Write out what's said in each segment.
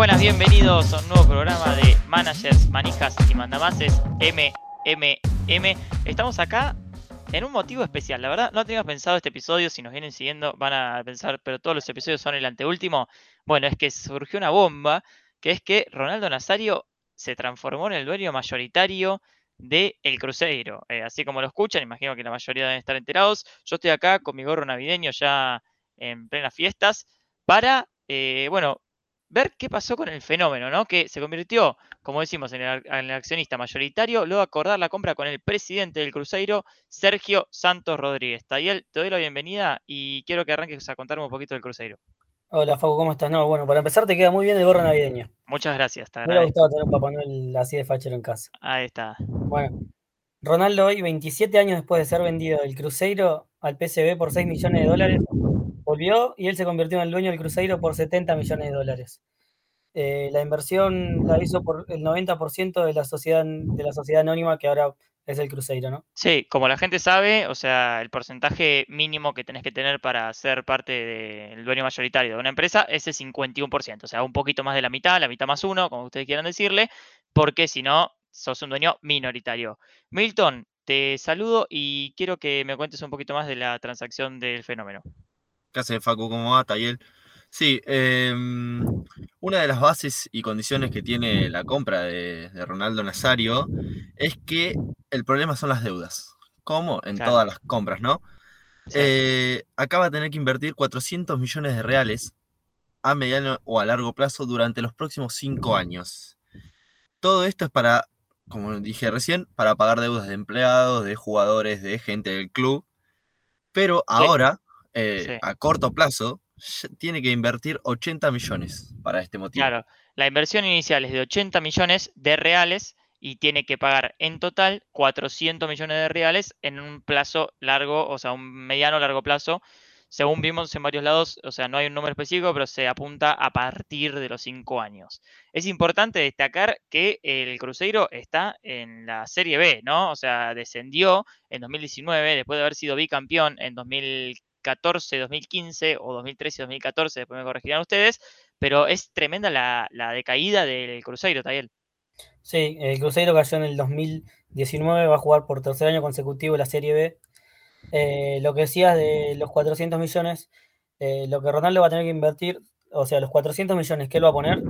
buenas, bienvenidos a un nuevo programa de Managers, Manijas y Mandamases MMM. Estamos acá en un motivo especial. La verdad, no teníamos pensado este episodio. Si nos vienen siguiendo, van a pensar, pero todos los episodios son el anteúltimo. Bueno, es que surgió una bomba, que es que Ronaldo Nazario se transformó en el dueño mayoritario de El Cruzeiro. Eh, así como lo escuchan, imagino que la mayoría deben estar enterados. Yo estoy acá con mi gorro navideño ya en plenas fiestas para, eh, bueno, ver qué pasó con el fenómeno, ¿no? Que se convirtió, como decimos, en el, accionista mayoritario, luego acordar la compra con el presidente del Cruzeiro, Sergio Santos Rodríguez. Tayel, te doy la bienvenida y quiero que arranques a contarme un poquito del Cruzeiro. Hola, Facu, ¿cómo estás? No, bueno, para empezar te queda muy bien el gorro navideño. Muchas gracias. Me hubiera gustado tener un Papá Noel así de fachero en casa. Ahí está. Bueno, Ronaldo hoy, 27 años después de ser vendido del Cruzeiro al PSV por 6 millones de dólares, volvió y él se convirtió en el dueño del Cruzeiro por 70 millones de dólares. Eh, la inversión la hizo por el 90% de la sociedad de la sociedad anónima que ahora es el Cruzeiro, ¿no? Sí, como la gente sabe, o sea, el porcentaje mínimo que tenés que tener para ser parte del dueño mayoritario de una empresa es el 51%, o sea, un poquito más de la mitad, la mitad más uno, como ustedes quieran decirle, porque si no, sos un dueño minoritario. Milton, te saludo y quiero que me cuentes un poquito más de la transacción del fenómeno. ¿Qué hace, Facu? ¿Cómo va, Tayel? Sí, em, una de las bases y condiciones que tiene la compra de, Ronaldo Nazario es que el problema son las deudas, como en todas las compras, ¿no? Eh, acaba de tener que invertir 400 millones de reales a mediano o a largo plazo durante los próximos cinco años. Todo esto es para, como dije recién, para pagar deudas de empleados, de jugadores, de gente del club. Pero ahora, eh, a corto plazo, tiene que invertir 80 millones para este motivo. Claro, la inversión inicial es de 80 millones de reales y tiene que pagar en total 400 millones de reales en un plazo largo, o sea, un mediano largo plazo. Según vimos en varios lados, o sea, no hay un número específico, pero se apunta a partir de los 5 años. Es importante destacar que el Cruzeiro está en la Serie B, ¿no? O sea, descendió en 2019 después de haber sido bicampeón en 2015 2014, 2015 o 2013, 2014, después me corregirán ustedes, pero es tremenda la, decaída del Cruzeiro, Tayel. Sí, el Cruzeiro cayó en el 2019, va a jugar por tercer año consecutivo la Serie B. Eh, lo que decías de los 400 millones, eh, lo que Ronaldo va a tener que invertir, o sea, los 400 millones que él va a poner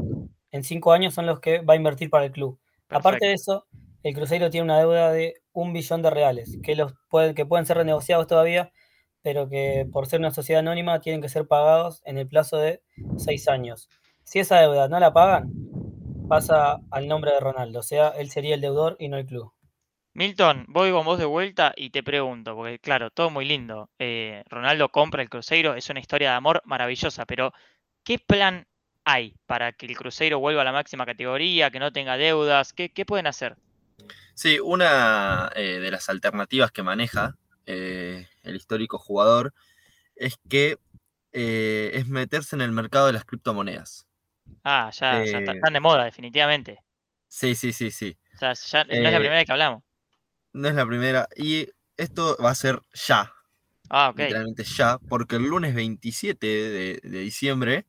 en cinco años son los que va a invertir para el club. Aparte de eso, el Cruzeiro tiene una deuda de un billón de reales, que, los que pueden ser renegociados todavía pero que por ser una sociedad anónima tienen que ser pagados en el plazo de seis años. Si esa deuda no la pagan, pasa al nombre de Ronaldo, o sea, él sería el deudor y no el club. Milton, voy con vos de vuelta y te pregunto, porque claro, todo muy lindo. Eh, Ronaldo compra el Cruzeiro, es una historia de amor maravillosa, pero ¿qué plan hay para que el Cruzeiro vuelva a la máxima categoría, que no tenga deudas? ¿Qué, pueden hacer? Sí, una eh, de las alternativas que maneja eh, el histórico jugador, es que eh, es meterse en el mercado de las criptomonedas. Ah, ya, ya están eh, de moda, definitivamente. Sí, sí, sí, sí. O sea, ya no es la primera vez que hablamos. No es la primera. Y esto va a ser ya. Ah, ok. Literalmente ya, porque el lunes 27 de, de diciembre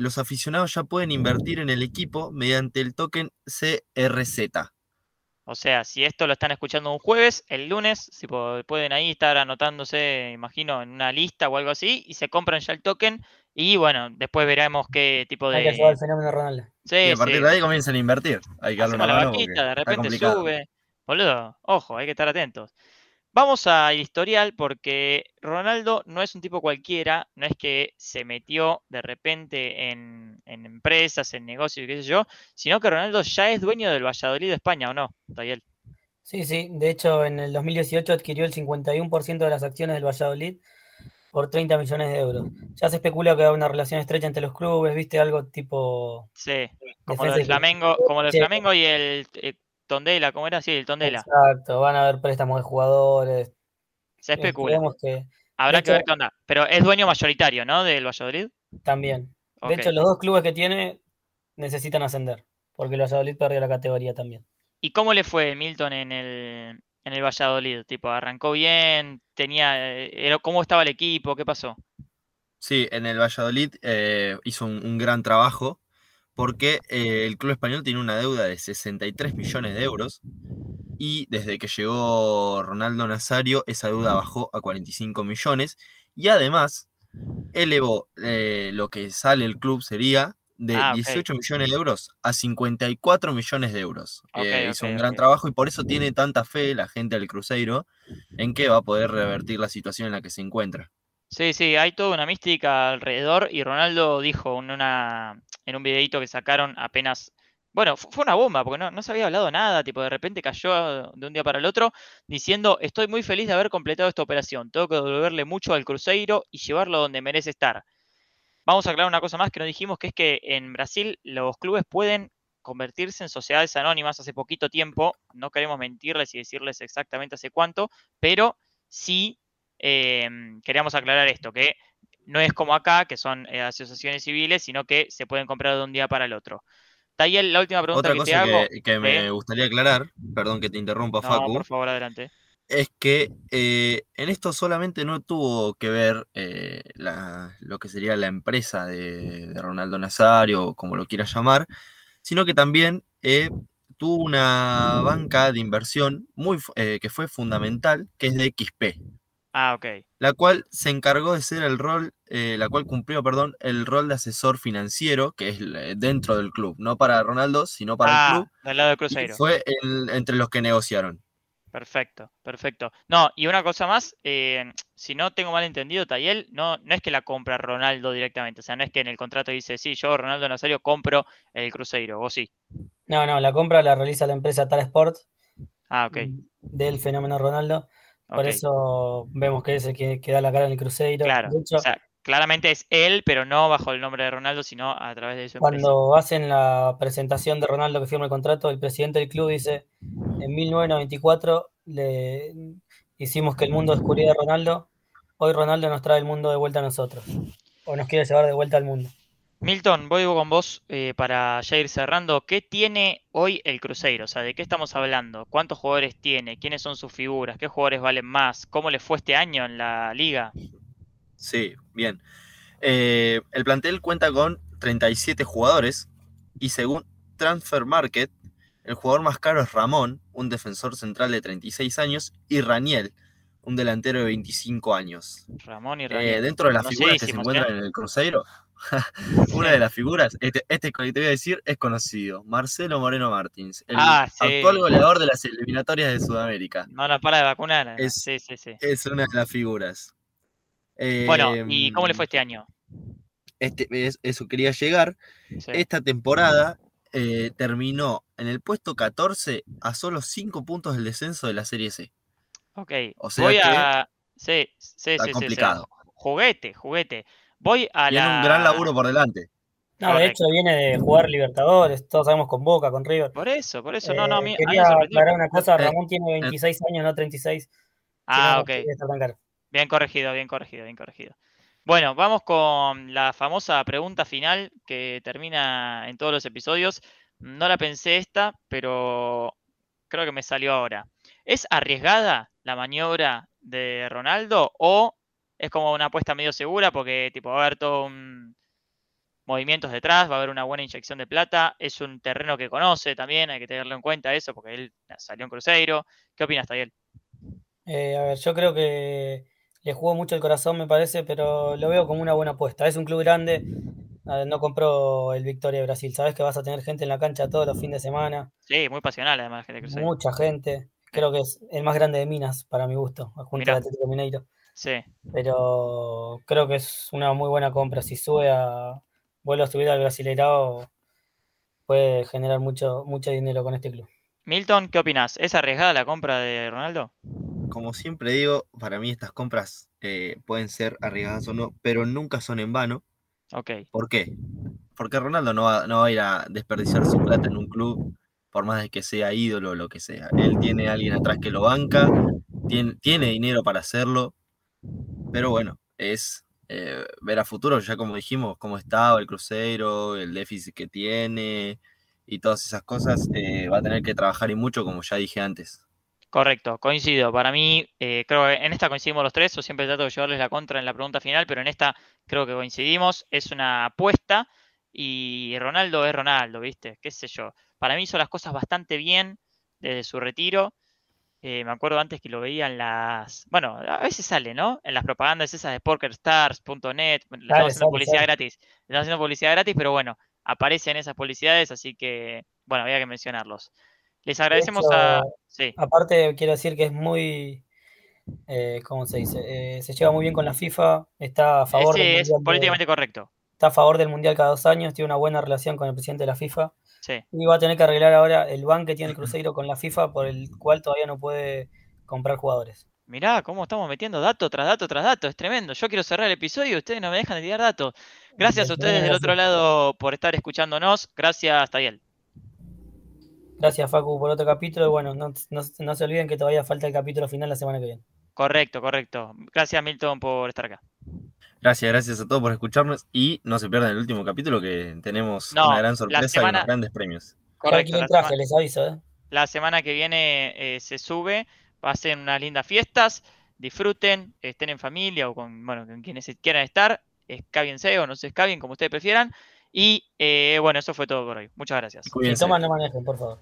los aficionados ya pueden invertir en el equipo mediante el token CRZ. O sea, si esto lo están escuchando un jueves, el lunes, si pueden ahí estar anotándose, imagino, en una lista o algo así, y se compran ya el token. Y bueno, después veremos qué tipo de. Hay que el fenómeno Ronaldo. Sí, y a partir de ahí comienzan a invertir. Hay que darle una la vaquita, de repente sube. Boludo, ojo, hay que estar atentos. Vamos al historial porque Ronaldo no es un tipo cualquiera, no es que se metió de repente en, empresas, en negocios, qué sé yo, sino que Ronaldo ya es dueño del Valladolid de España, ¿o no, Tayel? Sí, sí, de hecho en el 2018 adquirió el 51% de las acciones del Valladolid por 30 millones de euros. Ya se especula que hay una relación estrecha entre los clubes, ¿viste? Algo tipo... Sí, como lo del Flamengo, como lo Flamengo y el eh, Tondela, ¿cómo era? Sí, el Tondela. Exacto, van a haber préstamos de jugadores. Se especula. Habrá que ver qué onda. Pero es dueño mayoritario, ¿no? Del Valladolid. También. De hecho, los dos clubes que tiene necesitan ascender. Porque el Valladolid perdió la categoría también. ¿Y cómo le fue Milton en el, en el Valladolid? Tipo, ¿arrancó bien? tenía eh, ¿Cómo estaba el equipo? ¿Qué pasó? Sí, en el Valladolid eh, hizo un, gran trabajo. Porque eh, el club español tiene una deuda de 63 millones de euros y desde que llegó Ronaldo Nazario esa deuda bajó a 45 millones y además elevó eh, lo que sale el club sería de Ah, ok. 18 millones de euros a 54 millones de euros. Eh, hizo un gran trabajo y por eso tiene tanta fe la gente del Cruzeiro en que va a poder revertir la situación en la que se encuentra. Sí, sí, hay toda una mística alrededor y Ronaldo dijo en, una, en un videito que sacaron apenas, bueno, fu- fue una bomba porque no, no se había hablado nada, tipo de repente cayó de un día para el otro diciendo, estoy muy feliz de haber completado esta operación, tengo que devolverle mucho al Cruzeiro y llevarlo donde merece estar. Vamos a aclarar una cosa más que no dijimos, que es que en Brasil los clubes pueden convertirse en sociedades anónimas hace poquito tiempo, no queremos mentirles y decirles exactamente hace cuánto, pero sí eh, queríamos aclarar esto, que no es como acá, que son eh, asociaciones civiles, sino que se pueden comprar de un día para el otro. Tayel, la última pregunta Otra que te cosa hago. que, que me gustaría aclarar, perdón que te interrumpa, No, Facu, por favor, adelante. es que eh, en esto solamente no tuvo que ver eh, la- lo que sería la empresa de, de Ronaldo Nazario, o como lo quieras llamar, sino que también eh, tuvo una banca de inversión muy, que fue fundamental, que es de XP, Ah, ok. la cual se encargó de ser el rol, eh, la cual cumplió, perdón, el rol de asesor financiero, que es eh, dentro del club, no para Ronaldo, sino para el Ah, club, del lado del y Cruzeiro. fue el- entre los que negociaron. Perfecto, perfecto. No, y una cosa más, eh, si no tengo mal entendido, Tayel, no, no es que la compra Ronaldo directamente, o sea, no es que en el contrato dice, sí, yo, Ronaldo Nazario, compro el Cruzeiro, o sí. No, no, la compra la realiza la empresa Tal Sport Ah, ok, del fenómeno Ronaldo. Por eso vemos que es el que, que da la cara en el Cruzeiro. Claro, De hecho, o sea, claramente es él, pero no bajo el nombre de Ronaldo, sino a través de su empresa. cuando hacen la presentación de Ronaldo que firma el contrato, el presidente del club dice, en 1994 le hicimos que el mundo descubriera a Ronaldo, hoy Ronaldo nos trae el mundo de vuelta a nosotros, o nos quiere llevar de vuelta al mundo. Milton, voy con vos eh, para ya ir cerrando. ¿Qué tiene hoy el Cruzeiro? O sea, ¿de qué estamos hablando? ¿Cuántos jugadores tiene? ¿Quiénes son sus figuras? ¿Qué jugadores valen más? ¿Cómo le fue este año en la liga? Sí, bien. Eh, el plantel cuenta con 37 jugadores y según Transfer Market, el jugador más caro es Ramón, un defensor central de 36 años, y Raniel, un delantero de 25 años. Ramón y Eh, Raniel. dentro de las figuras que se encuentran en el Cruzeiro, una de las figuras, este, este que te voy a decir es conocido, Marcelo Moreno Martins, el Ah, sí. actual goleador de las eliminatorias de Sudamérica. No nos para de vacunar. Es- Sí, sí, sí. Es una de las figuras. Bueno, ¿y cómo le Em, fue este año? este, es- eso quería llegar. Sí. Esta temporada eh, terminó en el puesto 14 a solo 5 puntos del descenso de la Serie C. Ok. o sea Voy que a. Sí, sí, está sí, sí, sí. complicado. Juguete, juguete. Voy a Tiene la. un gran laburo por delante. No, de hecho viene de jugar Libertadores, todos sabemos con Boca, con River. Por eso, por eso. No, no, Eh, a mí quería aclarar una cosa, Eh, Ramón tiene 26 años, no 36. si Ah, no, ok. Bien corregido, bien corregido, bien corregido. Bueno, vamos con la famosa pregunta final que termina en todos los episodios. No la pensé esta, pero creo que me salió ahora. ¿Es arriesgada la maniobra de Ronaldo o es como una apuesta medio segura porque tipo va a haber todo un movimientos detrás, va a haber una buena inyección de plata, es un terreno que conoce también, hay que tenerlo en cuenta eso porque él salió en Cruzeiro. ¿Qué opinas, Tayel? Eh, a ver, yo creo que le jugó mucho el corazón, me parece, pero lo veo como una buena apuesta. Es un club grande, no compró el Victoria de Brasil. Sabes que vas a tener gente en la cancha todos los fines de semana, Sí, muy pasional además gente de Cruzeiro. mucha gente. Creo que es el más grande de Minas, para mi gusto, junto Mirá. al Atlético Mineiro. Sí. Pero creo que es una muy buena compra. Si sube a, vuelve a subir al Brasileirao, puede generar mucho, mucho dinero con este club. Milton, ¿qué opinas? ¿Es arriesgada la compra de Ronaldo? Como siempre digo, para mí estas compras eh, pueden ser arriesgadas o no, pero nunca son en vano. Ok, ¿Por qué? Porque Ronaldo no va, no va a ir a desperdiciar su plata en un club, por más de que sea ídolo o lo que sea. Él tiene a alguien atrás que lo banca, tiene, tiene dinero para hacerlo, pero bueno, es eh, ver a futuro, ya como dijimos, cómo estaba el Cruzeiro, el déficit que tiene y todas esas cosas, eh, va a tener que trabajar y mucho, como ya dije antes. correcto, coincido. Para mí, eh, creo que en esta coincidimos los tres, yo siempre trato de llevarles la contra en la pregunta final, pero en esta creo que coincidimos. Es una apuesta Y Ronaldo es Ronaldo, ¿viste? ¿Qué sé yo? Para mí hizo las cosas bastante bien desde su retiro. Eh, me acuerdo antes que lo veía en las. Bueno, a veces sale, ¿no? En las propagandas esas de PokerStars.net. Le estamos haciendo publicidad gratis. Le estamos haciendo publicidad gratis, pero bueno, aparecen esas publicidades, así que, bueno, había que mencionarlos. Les agradecemos a. Sí. Aparte, quiero decir que es muy. Eh, ¿Cómo se dice? Eh, se lleva muy bien con la FIFA, está a favor. sí, es políticamente correcto está a favor del Mundial cada dos años, tiene una buena relación con el presidente de la FIFA. Y va a tener que arreglar ahora el ban que tiene el Cruzeiro con la FIFA, por el cual todavía no puede comprar jugadores. Mirá cómo estamos metiendo dato tras dato tras dato, es tremendo. Yo quiero cerrar el episodio y ustedes no me dejan de tirar datos. Gracias a ustedes del otro lado por estar escuchándonos. Gracias, Tayel. Gracias, Facu, por otro capítulo. Y bueno, no, no se olviden que todavía falta el capítulo final la semana que viene. Correcto, correcto. Gracias, Milton, por estar acá. Gracias, gracias a todos por escucharnos y no se pierdan el último capítulo que tenemos una gran sorpresa y unos grandes premios. Correcto. La traje, les aviso, ¿eh? La semana que viene eh, se sube, ser unas lindas fiestas, disfruten, estén en familia o con, bueno, con quienes quieran estar, escábiense o no se escabien, como ustedes prefieran. Y eh, bueno, eso fue todo por hoy. Muchas gracias. Y toman, no manejen, por favor.